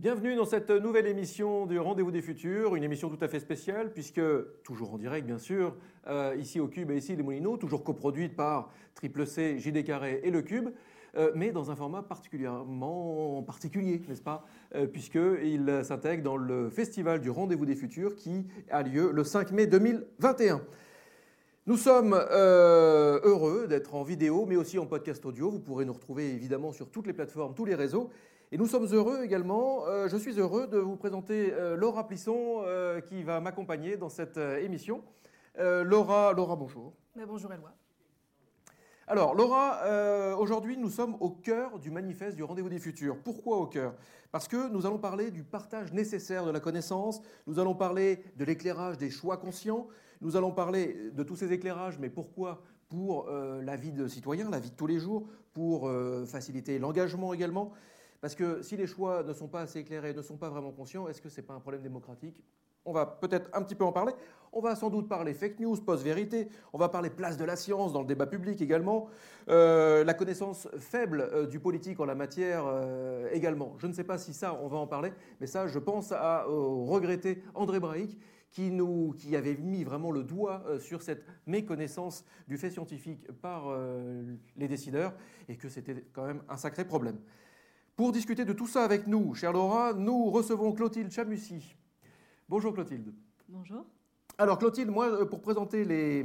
Bienvenue dans cette nouvelle émission du Rendez-vous des Futurs, une émission tout à fait spéciale puisque, toujours en direct bien sûr, euh, ici au Cube et ici les Moulineaux, toujours coproduite par Triple C, JD Carré et le Cube, euh, mais dans un format particulièrement particulier, n'est-ce pas euh, Puisqu'il s'intègre dans le Festival du Rendez-vous des Futurs qui a lieu le 5 mai 2021. Nous sommes heureux d'être en vidéo, mais aussi en podcast audio. Vous pourrez nous retrouver évidemment sur toutes les plateformes, tous les réseaux. Et nous sommes heureux également, euh, je suis heureux de vous présenter euh, Laura Plisson euh, qui va m'accompagner dans cette émission. Laura, Laura, bonjour. bonjour Eloi. Alors Laura, aujourd'hui nous sommes au cœur du manifeste du rendez-vous des futurs. Pourquoi au cœur? Parce que nous allons parler du partage nécessaire de la connaissance, nous allons parler de l'éclairage des choix conscients, nous allons parler de tous ces éclairages, mais pourquoi? Pour la vie de citoyen, la vie de tous les jours, pour faciliter l'engagement également. Parce que si les choix ne sont pas assez éclairés, ne sont pas vraiment conscients, est-ce que ce n'est pas un problème démocratique? On va peut-être un petit peu en parler. On va sans doute parler fake news, post-vérité. On va parler place de la science dans le débat public également. Euh, la connaissance faible euh, du politique en la matière euh, également. Je ne sais pas si ça, on va en parler, mais ça, je pense à regretter André Braic qui, nous, qui avait mis vraiment le doigt sur cette méconnaissance du fait scientifique par les décideurs et que c'était quand même un sacré problème. Pour discuter de tout ça avec nous, chère Laura, nous recevons Clotilde Chamussy. Bonjour Clotilde. Bonjour. Alors Clotilde, moi, euh, pour présenter les,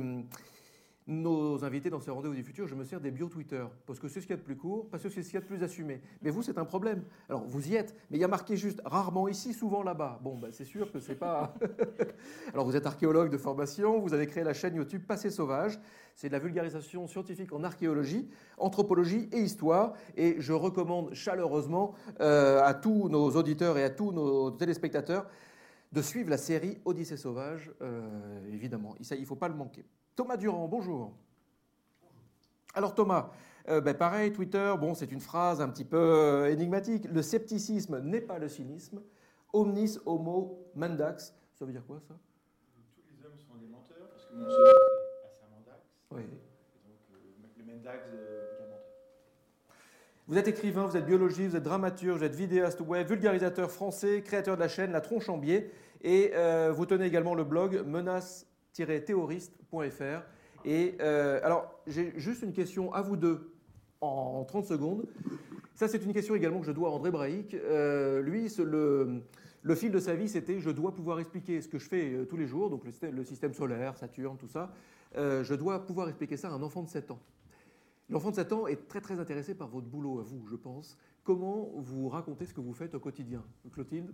nos invités dans ce rendez-vous du futur, je me sers des bio Twitter, parce que c'est ce qu'il y a de plus court, parce que c'est ce qu'il y a de plus assumé. Mais vous, c'est un problème. Alors, vous y êtes, mais il y a marqué juste rarement ici, souvent là-bas. Bon, ben, c'est sûr que c'est pas... Alors, vous êtes archéologue de formation, vous avez créé la chaîne YouTube Passé Sauvage. C'est de la vulgarisation scientifique en archéologie, anthropologie et histoire. Et je recommande chaleureusement euh, à tous nos auditeurs et à tous nos téléspectateurs de suivre la série Odyssée sauvage, euh, évidemment. il ne faut pas le manquer. Thomas Durand, bonjour. Alors Thomas, euh, ben, pareil, Twitter, bon, c'est une phrase un petit peu euh, énigmatique. Le scepticisme n'est pas le cynisme. Omnis homo mandax. Ça veut dire quoi ça? Tous les hommes sont des menteurs, parce que mon seul est assez mandax. Oui. donc le mandax est menteur. Vous êtes écrivain, vous êtes biologiste, vous êtes dramaturge, vous êtes vidéaste web, vulgarisateur français, créateur de la chaîne La Tronche en Biais, et vous tenez également le blog Menace théoriste.fr. Et euh, alors, j'ai juste une question à vous deux en 30 secondes. Ça, c'est une question également que je dois à André Braic. Euh, lui, le, fil de sa vie, c'était je dois pouvoir expliquer ce que je fais euh, tous les jours, donc le, le, système solaire, Saturne, tout ça. je dois pouvoir expliquer ça à un enfant de 7 ans. L'enfant de 7 ans est très très intéressé par votre boulot à vous, je pense. Comment vous racontez ce que vous faites au quotidien? Clotilde?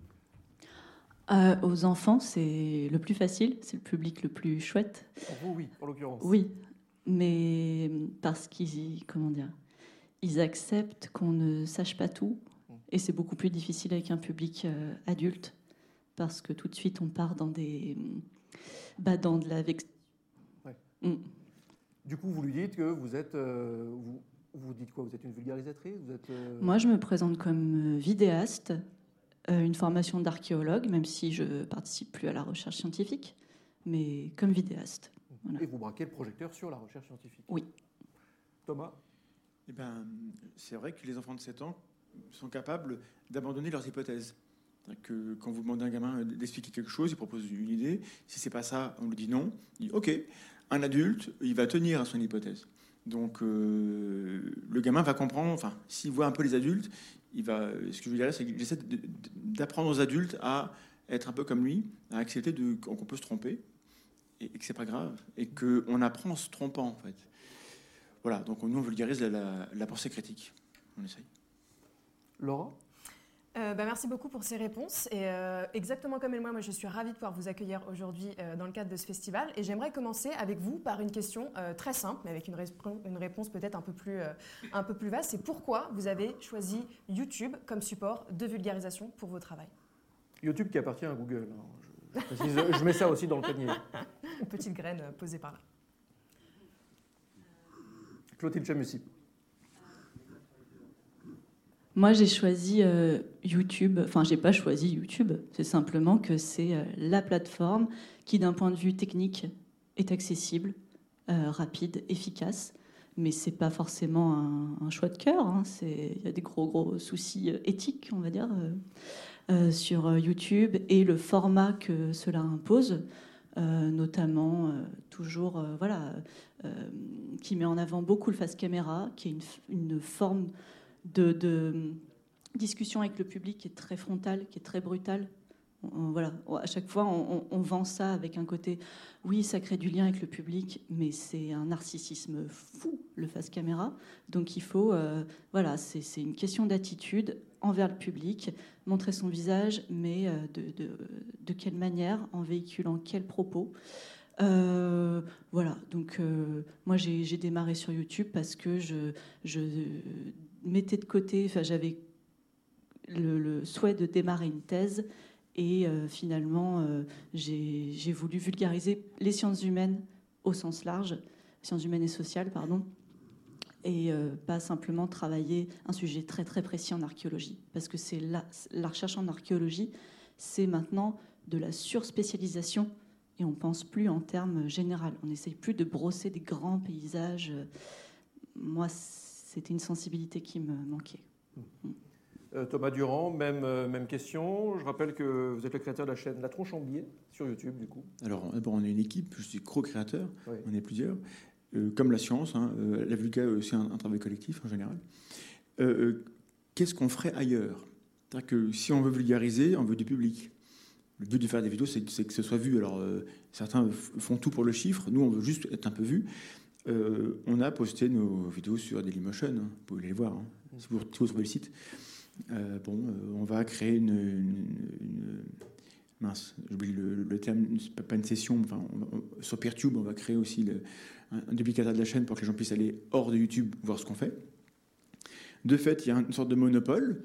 Euh, aux enfants, c'est le plus facile, c'est le public le plus chouette. Pour vous, oui, en l'occurrence. Oui, mais parce qu'ils, comment dire, ils acceptent qu'on ne sache pas tout, mm. et c'est beaucoup plus difficile avec un public euh, adulte, parce que tout de suite on part dans des, bah, dans de la vex. Mm. Du coup, vous lui dites que vous êtes, euh, vous, vous dites quoi? Vous êtes une vulgarisatrice? Vous êtes, Moi, je me présente comme vidéaste une formation d'archéologue, même si je participe plus à la recherche scientifique, mais comme vidéaste. Et vous braquez le projecteur sur la recherche scientifique? Oui. Thomas? Eh ben, C'est vrai que les enfants de 7 ans sont capables d'abandonner leurs hypothèses. Que quand vous demandez à un gamin d'expliquer quelque chose, il propose une idée. Si c'est pas ça, on lui dit non. Il dit OK. Un adulte, il va tenir à son hypothèse. Donc euh, le gamin va comprendre. Enfin, s'il voit un peu les adultes, ce que je veux dire là, c'est qu'il essaie d'apprendre aux adultes à être un peu comme lui, à accepter qu'on peut se tromper et, que c'est pas grave et qu'on apprend en se trompant en fait. Voilà, donc nous on vulgarise la, la pensée critique. On essaye. Laura euh, bah, merci beaucoup pour ces réponses. Et euh, exactement comme moi, moi, je suis ravie de pouvoir vous accueillir aujourd'hui euh, dans le cadre de ce festival. Et j'aimerais commencer avec vous par une question très simple, mais avec une, une réponse peut-être un, peu plus, un peu plus vaste. C'est pourquoi vous avez choisi YouTube comme support de vulgarisation pour vos travaux YouTube qui appartient à Google. Hein. Je, je, mets ça aussi dans le panier. Une petite graine posée par là. Clotilde Chamussy. Moi, j'ai choisi euh, YouTube. Enfin, j'ai pas choisi YouTube. C'est simplement que c'est euh, la plateforme qui, d'un point de vue technique, est accessible, euh, rapide, efficace. Mais c'est pas forcément un, choix de cœur. Hein. Il y a des gros gros soucis éthiques, on va dire. sur YouTube et le format que cela impose. notamment toujours voilà qui met en avant beaucoup le face caméra qui est une, une forme de, discussion avec le public qui est très frontale qui est très brutale voilà, à chaque fois, on, vend ça avec un côté, oui, ça crée du lien avec le public, mais c'est un narcissisme fou, le face caméra. Donc il faut, euh, voilà, c'est une question d'attitude envers le public, montrer son visage, mais euh, de, quelle manière, en véhiculant quels propos. Euh, voilà, donc moi j'ai démarré sur YouTube parce que je mettais de côté, enfin j'avais le souhait de démarrer une thèse et euh, finalement, euh, j'ai voulu vulgariser les sciences humaines au sens large, sciences humaines et sociales, pardon, et euh, pas simplement travailler un sujet très très précis en archéologie, parce que c'est la, recherche en archéologie, c'est maintenant de la surspécialisation et on pense plus en termes généraux. On n'essaye plus de brosser des grands paysages. Moi, c'était une sensibilité qui me manquait. Mmh. Euh, Thomas Durand, même, euh, même question. Je rappelle que vous êtes le créateur de la chaîne La Tronche en Biais sur YouTube, du coup. Alors, d'abord, on est une équipe, je suis co-créateur, on est plusieurs. Euh, comme la science, hein, la vulga, c'est un, travail collectif en général. Qu'est-ce qu'on ferait ailleurs? C'est-à-dire que si on veut vulgariser, on veut du public. Le but de faire des vidéos, c'est que ce soit vu. Alors, certains font tout pour le chiffre, nous, on veut juste être un peu vu. On a posté nos vidéos sur Dailymotion, hein. vous pouvez les voir, hein, si, vous, trouvez le site. Euh, bon, euh, on va créer une, mince, j'oublie le, terme, pas une session, enfin, sur Peertube, on va créer aussi le, un, duplicateur de la chaîne pour que les gens puissent aller hors de YouTube voir ce qu'on fait. De fait, il y a une sorte de monopole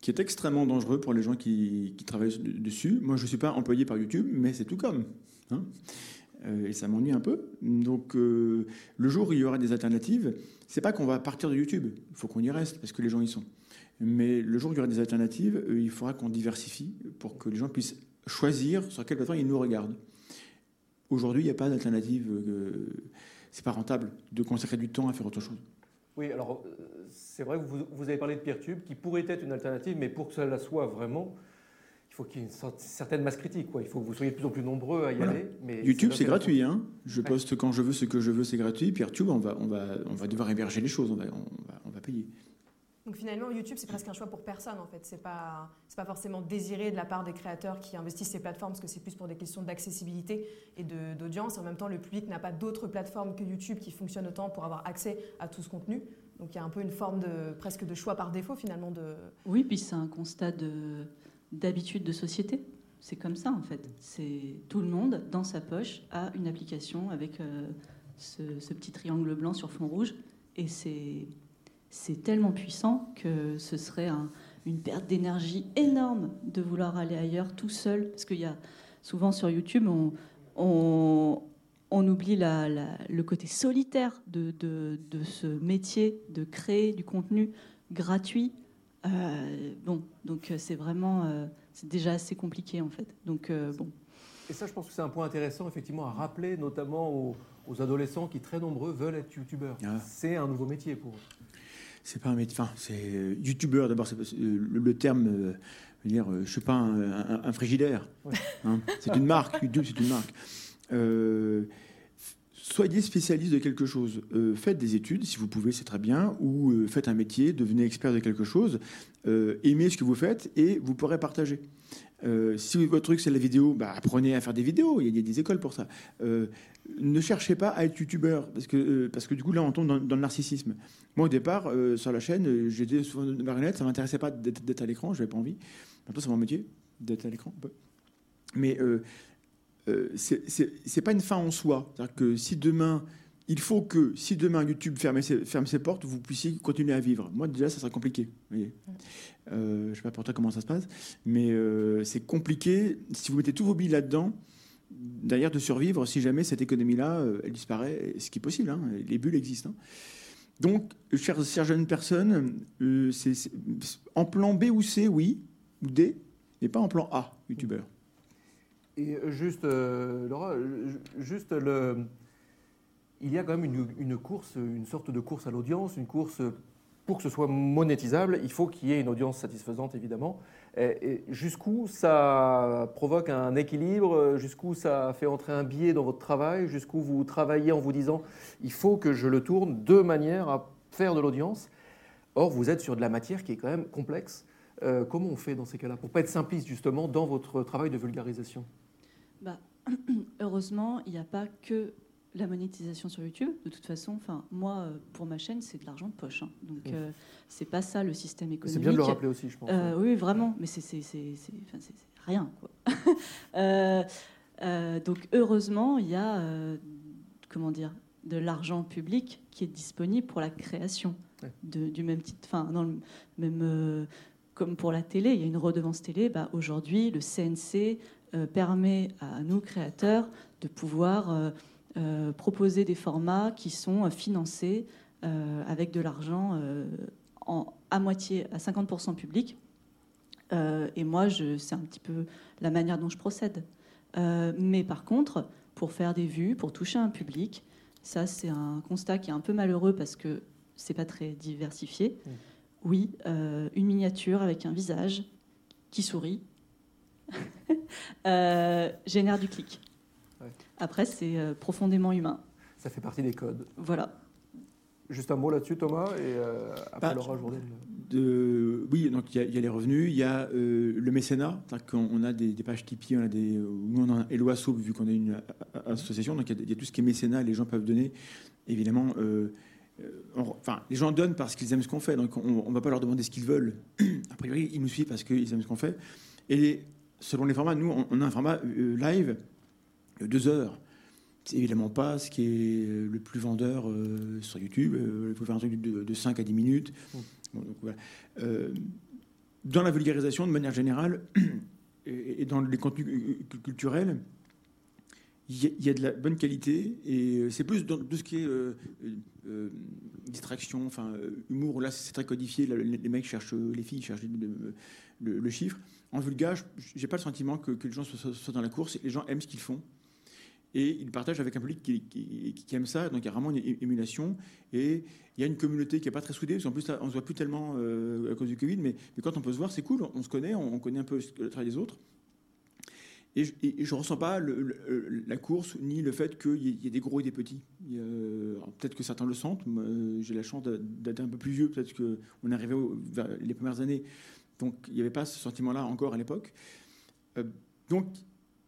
qui est extrêmement dangereux pour les gens qui, travaillent dessus. Moi, je ne suis pas employé par YouTube, mais c'est tout comme. Hein. Euh, et ça m'ennuie un peu. Donc, le jour où il y aura des alternatives, c'est pas qu'on va partir de YouTube. Il faut qu'on y reste parce que les gens y sont. Mais le jour où il y aura des alternatives, euh, il faudra qu'on diversifie pour que les gens puissent choisir sur quelle plateforme ils nous regardent. Aujourd'hui, il n'y a pas d'alternative. Euh, c'est pas rentable de consacrer du temps à faire autre chose. Oui, alors euh, c'est vrai que vous, vous, avez parlé de Peertube, qui pourrait être une alternative, mais pour que cela soit vraiment, il faut qu'il y ait une certaine masse critique. Quoi. Il faut que vous soyez de plus en plus nombreux à y aller. Mais YouTube, c'est gratuit. Hein je poste quand je veux ce que je veux, c'est gratuit. Peertube, on va, on, va, on va devoir héberger les choses, on va, on va, on va payer. Donc finalement, YouTube, c'est presque un choix pour personne en fait. C'est pas, c'est pas forcément désiré de la part des créateurs qui investissent ces plateformes parce que c'est plus pour des questions d'accessibilité et d'audience. En même temps, le public n'a pas d'autres plateformes que YouTube qui fonctionnent autant pour avoir accès à tout ce contenu. Donc il y a un peu une forme de presque de choix par défaut finalement. De... Oui, puis c'est un constat de, d'habitude de société. C'est comme ça en fait. C'est tout le monde dans sa poche a une application avec euh, ce, petit triangle blanc sur fond rouge et c'est tellement puissant que ce serait une perte d'énergie énorme de vouloir aller ailleurs tout seul. Parce qu'il y a souvent sur YouTube, on, oublie le côté solitaire de, ce métier de créer du contenu gratuit. Euh, bon, donc euh, c'est vraiment, euh, c'est déjà assez compliqué en fait. Donc bon. Et ça, je pense que c'est un point intéressant effectivement à rappeler, notamment aux, adolescents qui très nombreux veulent être youtubeurs. Ah. C'est un nouveau métier pour eux c'est pas un médecin, enfin, c'est euh, youtubeur d'abord, le, terme, euh, je veux dire, euh, je suis pas un, frigidaire, hein. c'est une marque, YouTube c'est une marque. Soyez spécialiste de quelque chose, faites des études si vous pouvez, c'est très bien, ou faites un métier, devenez expert de quelque chose, aimez ce que vous faites et vous pourrez partager. si votre truc c'est la vidéo, bah, apprenez à faire des vidéos, il y a des écoles pour ça ne cherchez pas à être youtubeur, parce que, euh, parce que du coup, là, on tombe dans, le narcissisme. Moi, au départ, euh, sur la chaîne, euh, j'étais souvent de marionnette, ça m'intéressait pas d'être à l'écran, je n'avais pas envie. Maintenant, c'est mon métier, d'être à l'écran. Mais euh, c'est pas une fin en soi. C'est-à-dire que si demain, il faut que, si demain YouTube ferme ses, portes, vous puissiez continuer à vivre. Moi, déjà, ça sera compliqué. je ne sais pas pour toi comment ça se passe, mais c'est compliqué. Si vous mettez tous vos billes là-dedans, derrière de survivre si jamais cette économie-là, euh, elle disparaît, ce qui est possible, hein, les bulles existent. Hein. Donc, chers, jeunes personnes, euh, en plan B ou C, oui, ou D, mais pas en plan A, youtubeur. Et euh, juste, Laura, juste le... Il y a quand même une, course, une sorte de course à l'audience, une course pour que ce soit monétisable, il faut qu'il y ait une audience satisfaisante, évidemment. Jusqu'où ça provoque un équilibre, jusqu'où ça fait entrer un biais dans votre travail, jusqu'où vous travaillez en vous disant il faut que je le tourne de manière à faire de l'audience. Or, vous êtes sur de la matière qui est quand même complexe. Euh, comment on fait dans ces cas-là pour pas être simpliste justement dans votre travail de vulgarisation? Bah, Heureusement, il n'y a pas que la monétisation sur YouTube, de toute façon, enfin, moi, euh, pour ma chaîne, c'est de l'argent de poche. Hein. Donc, euh, c'est pas ça le système économique. C'est bien de le rappeler aussi, je pense. Euh, oui, vraiment, mais c'est rien, quoi. donc, heureusement, il y a, comment dire, de l'argent public qui est disponible pour la création de, du même titre. Enfin, dans le même, comme pour la télé, il y a une redevance télé. Bah, Aujourd'hui, le CNC permet à nous créateurs de pouvoir euh, proposer des formats qui sont euh, financés euh, avec de l'argent à moitié, à 50% public. et moi, c'est un petit peu la manière dont je procède. mais par contre, pour faire des vues, pour toucher un public, ça c'est un constat qui est un peu malheureux parce que c'est pas très diversifié. Mmh. Oui, une miniature avec un visage qui sourit génère du clic. Après, c'est euh, profondément humain. Ça fait partie des codes. Voilà. Juste un mot là-dessus, Thomas, et euh, après bah, Laura de, Oui, donc il y, a les revenus, il y a euh, le mécénat, on a des, pages Tipeee, on a des, nous on a un vu qu'on est une association, donc il y, a tout ce qui est mécénat, les gens peuvent donner, évidemment. enfin, les gens donnent parce qu'ils aiment ce qu'on fait, donc on ne va pas leur demander ce qu'ils veulent. A priori, ils nous suivent parce qu'ils aiment ce qu'on fait. Et selon les formats, nous, on a un format live deux heures. C'est évidemment pas ce qui est le plus vendeur euh, sur YouTube. Euh, il faut faire un truc de, 5 à 10 minutes. Mmh. Euh, dans la vulgarisation, de manière générale, et, dans les contenus culturels, il y, a de la bonne qualité et c'est plus dans tout ce qui est distraction, enfin humour. Là, c'est très codifié. les, mecs cherchent, les filles cherchent le, chiffre. En vulgage, j'ai pas le sentiment que, les gens soient, dans la course. Les gens aiment ce qu'ils font et il partage avec un public qui, aime ça, donc il y a vraiment une émulation, et il y a une communauté qui n'est pas très soudée, parce qu'en plus on ne se voit plus tellement euh, à cause du Covid, mais, quand on peut se voir, c'est cool, on, se connaît, on, connaît un peu le travail des autres. Et je ne ressens pas la course ni le fait qu'il y, ait des gros et des petits. Peut-être que certains le sentent. J'ai la chance d'être un peu plus vieux. Peut-être qu'on est arrivé vers les premières années. Donc il n'y avait pas ce sentiment-là encore à l'époque. Euh, donc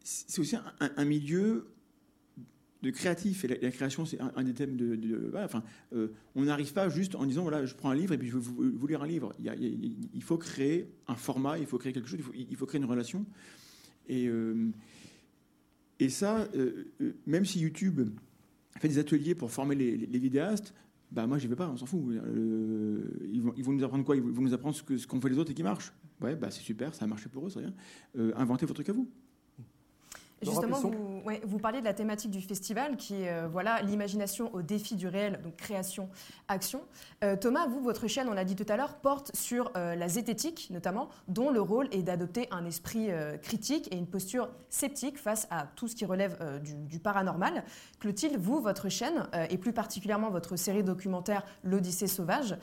c'est aussi un, milieu de créatif. Et la, création, c'est un, des thèmes de. euh, on n'arrive pas juste en disant voilà, je prends un livre et puis je veux vous, lire un livre. Il, faut créer un format, il faut créer quelque chose, il faut, créer une relation. Et, euh, et ça, euh, même si YouTube fait des ateliers pour former les, vidéastes, bah moi, j'y vais pas, on s'en fout. ils, vont, ils, vont, nous apprendre quoi? Ils vont nous apprendre ce qu'ont ce fait les autres et qui marche? Ouais, bah c'est super, ça a marché pour eux, c'est rien. inventez votre truc à vous. Justement, vous, vous, parliez de la thématique du festival qui est euh, voilà, l'imagination au défi du réel, donc création, action. Euh, Thomas, vous, votre chaîne, on l'a dit tout à l'heure, porte sur euh, la zététique notamment, dont le rôle est d'adopter un esprit critique et une posture sceptique face à tout ce qui relève du, du, paranormal. Clotilde, vous, votre chaîne, et plus particulièrement votre série documentaire L'Odyssée sauvage,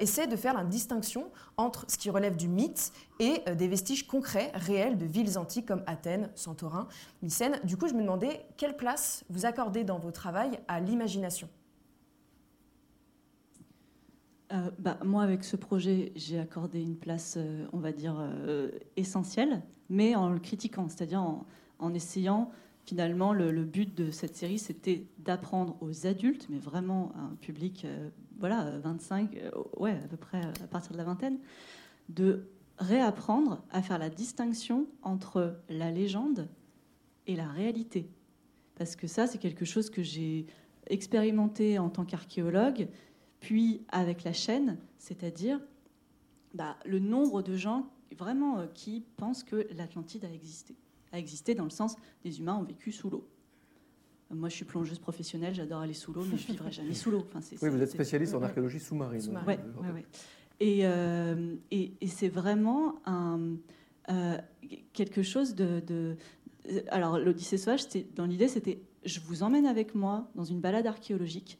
essaie de faire la distinction entre ce qui relève du mythe et des vestiges concrets, réels de villes antiques comme Athènes, Santorin. Du coup, je me demandais quelle place vous accordez dans vos travail à l'imagination euh, bah, moi, avec ce projet, j'ai accordé une place, euh, on va dire, euh, essentielle, mais en le critiquant, c'est-à-dire en, essayant, finalement, le, but de cette série, c'était d'apprendre aux adultes, mais vraiment à un public, voilà, 25, ouais, à peu près à partir de la vingtaine, de réapprendre à faire la distinction entre la légende et la réalité. Parce que ça, c'est quelque chose que j'ai expérimenté en tant qu'archéologue, puis avec la chaîne, c'est-à-dire bah, le nombre de gens vraiment euh, qui pensent que l'Atlantide a existé. A existé dans le sens des humains ont vécu sous l'eau. Moi, je suis plongeuse professionnelle, j'adore aller sous l'eau, mais je vivrai jamais sous l'eau. Enfin, oui, vous êtes spécialiste en archéologie sous-marine. Oui, ouais, euh, et, et, c'est vraiment un, euh, quelque chose de, alors l'Odyssée sauvage, dans l'idée, c'était je vous emmène avec moi dans une balade archéologique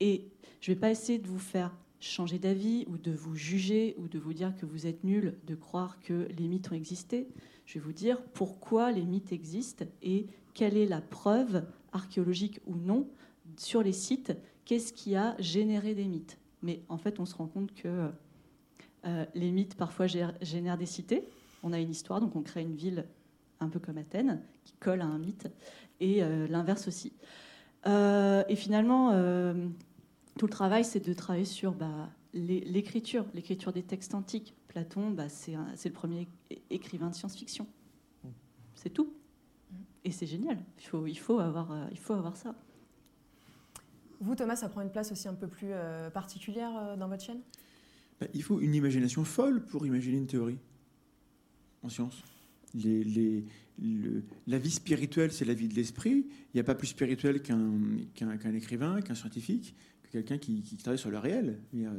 et je ne vais pas essayer de vous faire changer d'avis ou de vous juger ou de vous dire que vous êtes nul de croire que les mythes ont existé. Je vais vous dire pourquoi les mythes existent et quelle est la preuve archéologique ou non sur les sites, qu'est-ce qui a généré des mythes? Mais en fait, on se rend compte que euh, les mythes parfois génèrent des cités. On a une histoire, donc on crée une ville un peu comme Athènes, qui colle à un mythe, et euh, l'inverse aussi. Euh, et finalement, tout le travail, c'est de travailler sur bah, l'écriture, l'écriture des textes antiques. Platon, bah, c'est le premier écrivain de science-fiction. C'est tout. Et c'est génial. Il faut, il, faut avoir, il faut avoir ça. Vous, Thomas, ça prend une place aussi un peu plus particulière dans votre chaîne? Bah, il faut une imagination folle pour imaginer une théorie en science. La vie spirituelle, c'est la vie de l'esprit. Il n'y a pas plus spirituel qu'un écrivain, qu'un scientifique, que quelqu'un qui, travaille sur le réel.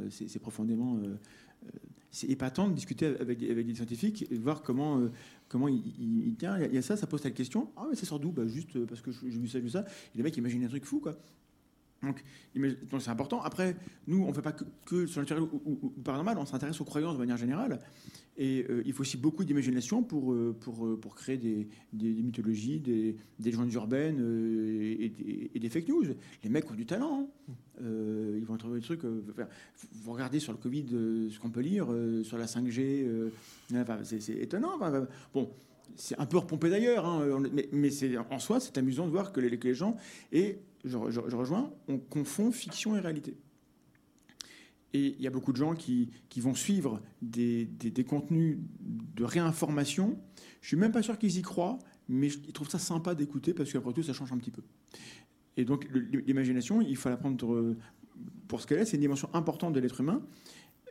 C'est profondément. Euh, euh, épatant de discuter avec, des scientifiques et de voir comment, euh, comment il, tient. Il y a ça, ça pose telle question. Ah, mais ça sort d'où? Bah, Juste parce que j'ai vu ça, vu ça. Et les mecs imaginent un truc fou, quoi. Donc, c'est important. Après, nous, on ne fait pas que, sur le naturel ou, paranormal, on s'intéresse aux croyances de manière générale. Et euh, il faut aussi beaucoup d'imagination pour, euh, euh, pour créer des, mythologies, des, des légendes urbaines et, des fake news. Les mecs ont du talent. Hein. ils vont trouver des trucs. vous regardez sur le Covid ce qu'on peut lire, sur la 5G, c'est étonnant. bon, c'est un peu repompé d'ailleurs, hein, mais, mais en soi, c'est amusant de voir que les, que les gens. Et je, rejoins, on confond fiction et réalité. Et il y a beaucoup de gens qui, vont suivre des, contenus de réinformation. Je suis même pas sûr qu'ils y croient, mais ils trouvent ça sympa d'écouter parce qu'après tout, ça change un petit peu. Et donc, l'imagination, il faut la prendre pour ce qu'elle est. C'est une dimension importante de l'être humain.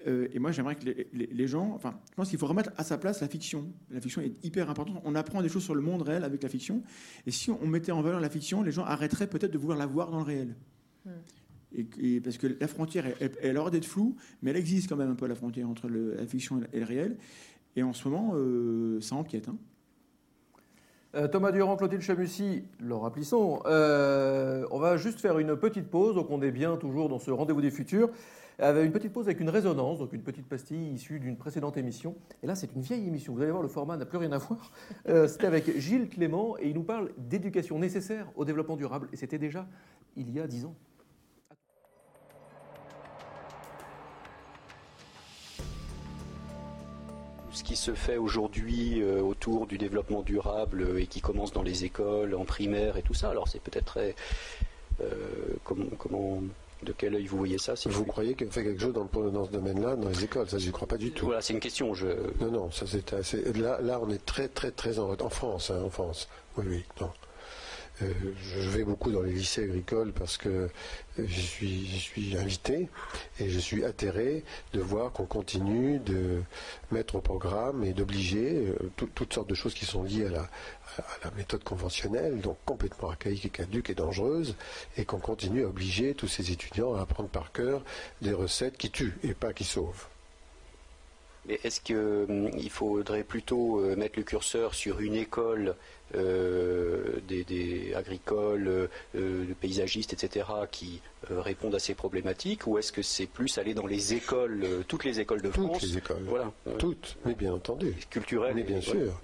Euh, et moi, j'aimerais que les, gens. Enfin, je pense qu'il faut remettre à sa place la fiction. La fiction est hyper importante. On apprend des choses sur le monde réel avec la fiction. Et si on mettait en valeur la fiction, les gens arrêteraient peut-être de vouloir la voir dans le réel. Hmm. Et, parce que la frontière, elle, elle, aurait d'être floue, mais elle existe quand même un peu la frontière entre la fiction et le réel. Et en ce moment, euh, ça empiète. Hein. Euh, Thomas Durand, Clotilde Chamussy, Laura Plisson. on va juste faire une petite pause, donc on est bien toujours dans ce rendez-vous des futurs une petite pause avec une résonance, donc une petite pastille issue d'une précédente émission. Et là, c'est une vieille émission. Vous allez voir, le format n'a plus rien à voir. Euh, c'était avec Gilles Clément et il nous parle d'éducation nécessaire au développement durable. Et c'était déjà il y a dix ans. ce qui se fait aujourd'hui euh, autour du développement durable euh, et qui commence dans les écoles, en primaire et tout ça. Alors c'est peut-être très comment, comment de quel œil vous voyez ça Vous croyez qu'on fait quelque chose dans, ce domaine-là, dans les écoles? Ça, je n'y crois pas du tout. Voilà, c'est une question. Je... Non, non, ça c'est assez... Là, là, on est très, très, très en, en France, hein, en France. Oui, oui, non. Euh, je vais beaucoup dans les lycées agricoles parce que je suis, je suis invité et je suis atterré de voir qu'on continue de mettre au programme et d'obliger euh, toutes sortes de choses qui sont liées à la méthode conventionnelle, donc complètement archaïque et caduque et dangereuse, et qu'on continue à obliger tous ces étudiants à apprendre par cœur des recettes qui tuent et pas qui sauvent. Mais est-ce qu'il hum, faudrait plutôt euh, mettre le curseur sur une école euh, des, agricoles, euh, de paysagistes, etc., qui répondent à ces problématiques, ou est-ce que c'est plus aller dans les écoles, toutes les écoles de France Toutes les écoles. Voilà. Toutes, mais bien entendu. Culturelles. Mais bien sûr.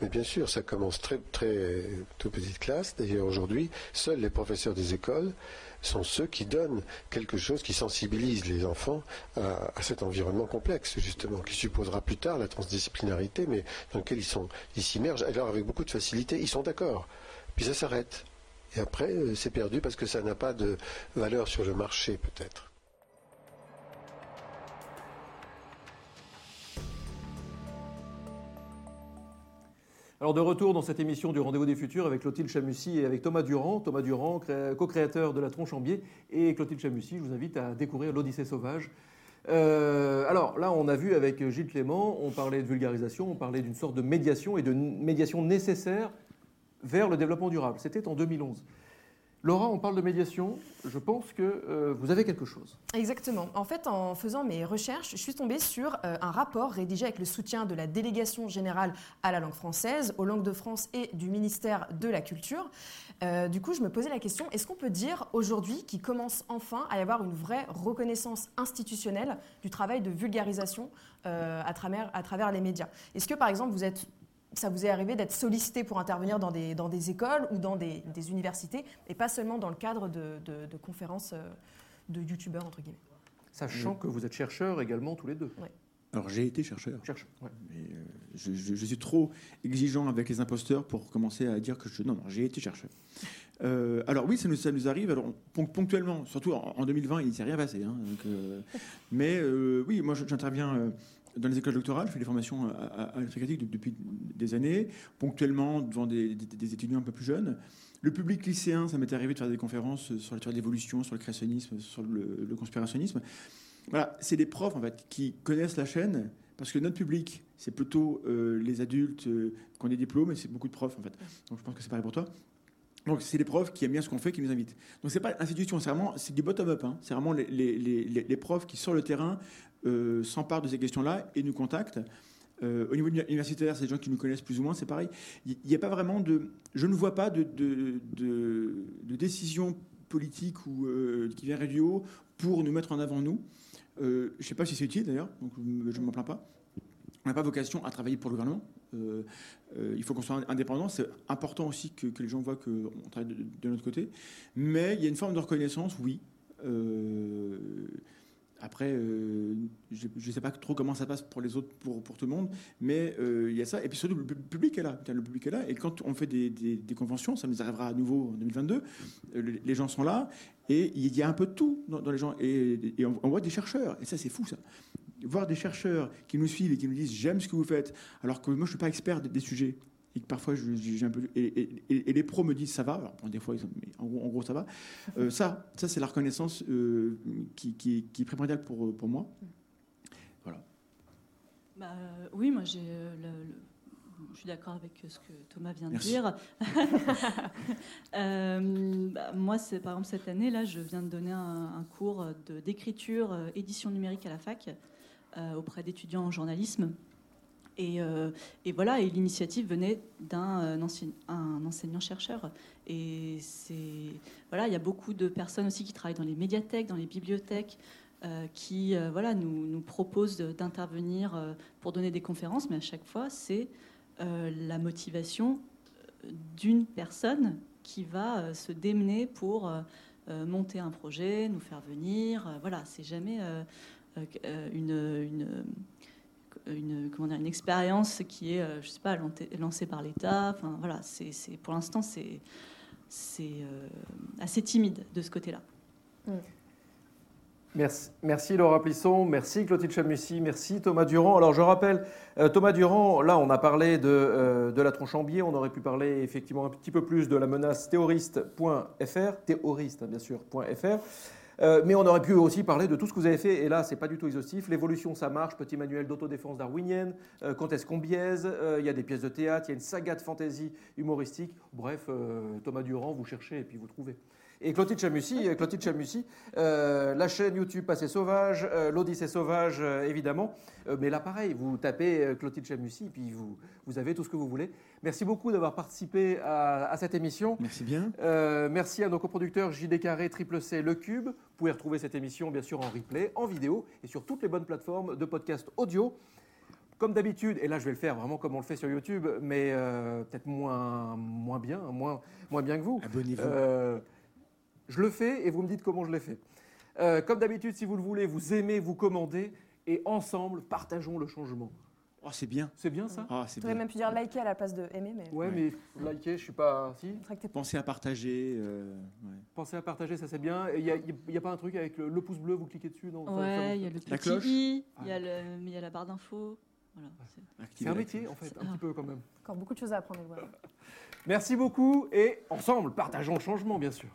Mais bien sûr, ça commence très, très, toute petite classe. D'ailleurs, aujourd'hui, seuls les professeurs des écoles sont ceux qui donnent quelque chose qui sensibilise les enfants à, cet environnement complexe, justement, qui supposera plus tard la transdisciplinarité, mais dans lequel ils sont, ils s'immergent. Alors, avec beaucoup de facilité, ils sont d'accord. Puis ça s'arrête. Et après, euh, c'est perdu parce que ça n'a pas de valeur sur le marché, peut-être. Alors de retour dans cette émission du Rendez-vous des Futurs avec Clotilde Chamussy et avec Thomas Durand. Thomas Durand, co-créateur de La Tronche en Biais. Et Clotilde Chamussy, je vous invite à découvrir l'Odyssée sauvage. Euh, alors là, on a vu avec Gilles Clément, on parlait de vulgarisation, on parlait d'une sorte de médiation et de médiation nécessaire vers le développement durable. C'était en 2011. Laura, on parle de médiation. Je pense que euh, vous avez quelque chose. Exactement. En fait, en faisant mes recherches, je suis tombée sur euh, un rapport rédigé avec le soutien de la Délégation générale à la langue française, aux langues de France et du ministère de la Culture. Euh, du coup, je me posais la question, est-ce qu'on peut dire aujourd'hui qu'il commence enfin à y avoir une vraie reconnaissance institutionnelle du travail de vulgarisation à, travers, à travers les médias? Est-ce que, par exemple, vous êtes ça vous est arrivé d'être sollicité pour intervenir dans des, dans des écoles ou dans des, des, universités, et pas seulement dans le cadre de, de, conférences euh, de youtubeurs, entre guillemets? Sachant que vous êtes chercheurs également tous les deux. Alors j'ai été chercheur. Chercheur, Mais, euh, je, je, suis trop exigeant avec les imposteurs pour commencer à dire que je... Non, non, j'ai été chercheur. Euh, alors oui, ça nous, ça nous, arrive. Alors ponctuellement, surtout en, 2020, il ne s'est rien passé. Hein, donc, mais oui, moi j'interviens dans les écoles doctorales, je fais des formations à, à, critique depuis des années, ponctuellement devant des, étudiants un peu plus jeunes. Le public lycéen, ça m'est arrivé de faire des conférences sur la théorie de l'évolution, sur le créationnisme, sur le, conspirationnisme. Voilà, c'est des profs en fait qui connaissent la chaîne parce que notre public, c'est plutôt euh, les adultes euh, qui ont des diplômes et c'est beaucoup de profs en fait. Donc je pense que c'est pareil pour toi. Donc c'est les profs qui aiment bien ce qu'on fait qui nous invitent. Donc c'est pas institution, c'est vraiment c'est du bottom up. Hein. C'est vraiment les, les, les, les, profs qui sur le terrain euh, s'emparent de ces questions-là et nous contactent. Euh, au niveau universitaire, c'est des gens qui nous connaissent plus ou moins, c'est pareil. Il n'y a pas vraiment de. Je ne vois pas de, de, de, décision politique ou euh, qui vient du haut pour nous mettre en avant nous. je ne sais pas si c'est utile d'ailleurs, donc je ne m'en plains pas. On n'a pas vocation à travailler pour le gouvernement. il faut qu'on soit indépendant. C'est important aussi que, les gens voient qu'on travaille de, notre côté. Mais il y a une forme de reconnaissance, oui. Après, euh, je ne sais pas trop comment ça passe pour les autres, pour, tout le monde, mais euh, il y a ça. Et puis surtout, le public est là. Le public est là. Et quand on fait des, conventions, ça nous arrivera à nouveau en 2022, euh, les gens sont là. Et il y a un peu de tout dans, les gens. Et, on, voit des chercheurs. Et ça, c'est fou, ça. Voir des chercheurs qui nous suivent et qui nous disent J'aime ce que vous faites, alors que moi, je ne suis pas expert des, des sujets. Et que parfois j'ai un peu et, les pros me disent ça va. Alors des fois ils en, gros, en, gros, ça va. Euh, ça ça c'est la reconnaissance euh, qui, qui, est primordiale pour, pour moi. Voilà. Bah, oui moi j'ai je suis d'accord avec ce que Thomas vient de dire. euh, bah, moi, c'est par exemple cette année là, je viens de donner un, cours d'écriture, édition numérique à la fac. euh, auprès d'étudiants en journalisme. Euh, et, voilà, et l'initiative venait d'un euh, enseignant-chercheur. Et c'est voilà, il y a beaucoup de personnes aussi qui travaillent dans les médiathèques, dans les bibliothèques, euh, qui voilà nous, nous proposent d'intervenir pour donner des conférences, mais à chaque fois c'est la motivation d'une personne qui va se démener pour monter un projet, nous faire venir. voilà, c'est jamais une, une une, comment dire, une expérience qui est, euh, je sais pas, lancée par l'État. Enfin, voilà, c'est, pour l'instant, c'est, c'est euh, assez timide de ce côté-là. Merci, merci, Laura Plisson, merci Clotilde Chamussi, merci Thomas Durand. Alors je rappelle, euh, Thomas Durand, là on a parlé de, de la tronche en biais, on aurait pu parler effectivement un petit peu plus de la menace terroriste.fr, terroriste bien sûr, .fr. Euh, mais on aurait pu aussi parler de tout ce que vous avez fait, et là, c'est pas du tout exhaustif. L'évolution, ça marche, petit manuel d'autodéfense darwinienne, euh, quand est-ce qu'on biaise, euh, il y a des pièces de théâtre, il y a une saga de fantaisie humoristique. Bref, Thomas Durand, vous cherchez et puis vous trouvez. Et Clotilde Chamussi, Clotilde Chamussi la chaîne YouTube Passé Sauvage, l'Odyssée Sauvage, évidemment. mais là, pareil, vous tapez Clotilde Chamussi, et puis vous, vous avez tout ce que vous voulez. Merci beaucoup d'avoir participé à, cette émission. Merci bien. merci à nos coproducteurs JD Carré, Triple C, Le Cube. Vous pouvez retrouver cette émission, bien sûr, en replay, en vidéo et sur toutes les bonnes plateformes de podcast audio. Comme d'habitude, et là je vais le faire vraiment comme on le fait sur YouTube, mais euh, peut-être moins, moins bien, moins, moins bien que vous. Abonnez-vous. Je le fais et vous me dites comment je l'ai fait. Euh, comme d'habitude, si vous le voulez, vous aimez, vous commandez et ensemble, partageons le changement. Oh, c'est bien. C'est bien ça oh, Tu aurais même pu dire liker à la place de aimer. Mais... Ouais, mais liker, je suis pas. Si Pensez à partager. Euh, Pensez à partager, ça c'est bien. Il n'y a, pas un truc avec le, pouce bleu, vous cliquez dessus non Ouais, il y a le la cloche. Il y, a y a la barre d'infos. Voilà, c'est un métier en fait, un petit peu quand même. Encore beaucoup de choses à apprendre. Merci beaucoup et ensemble, partageons le changement bien sûr.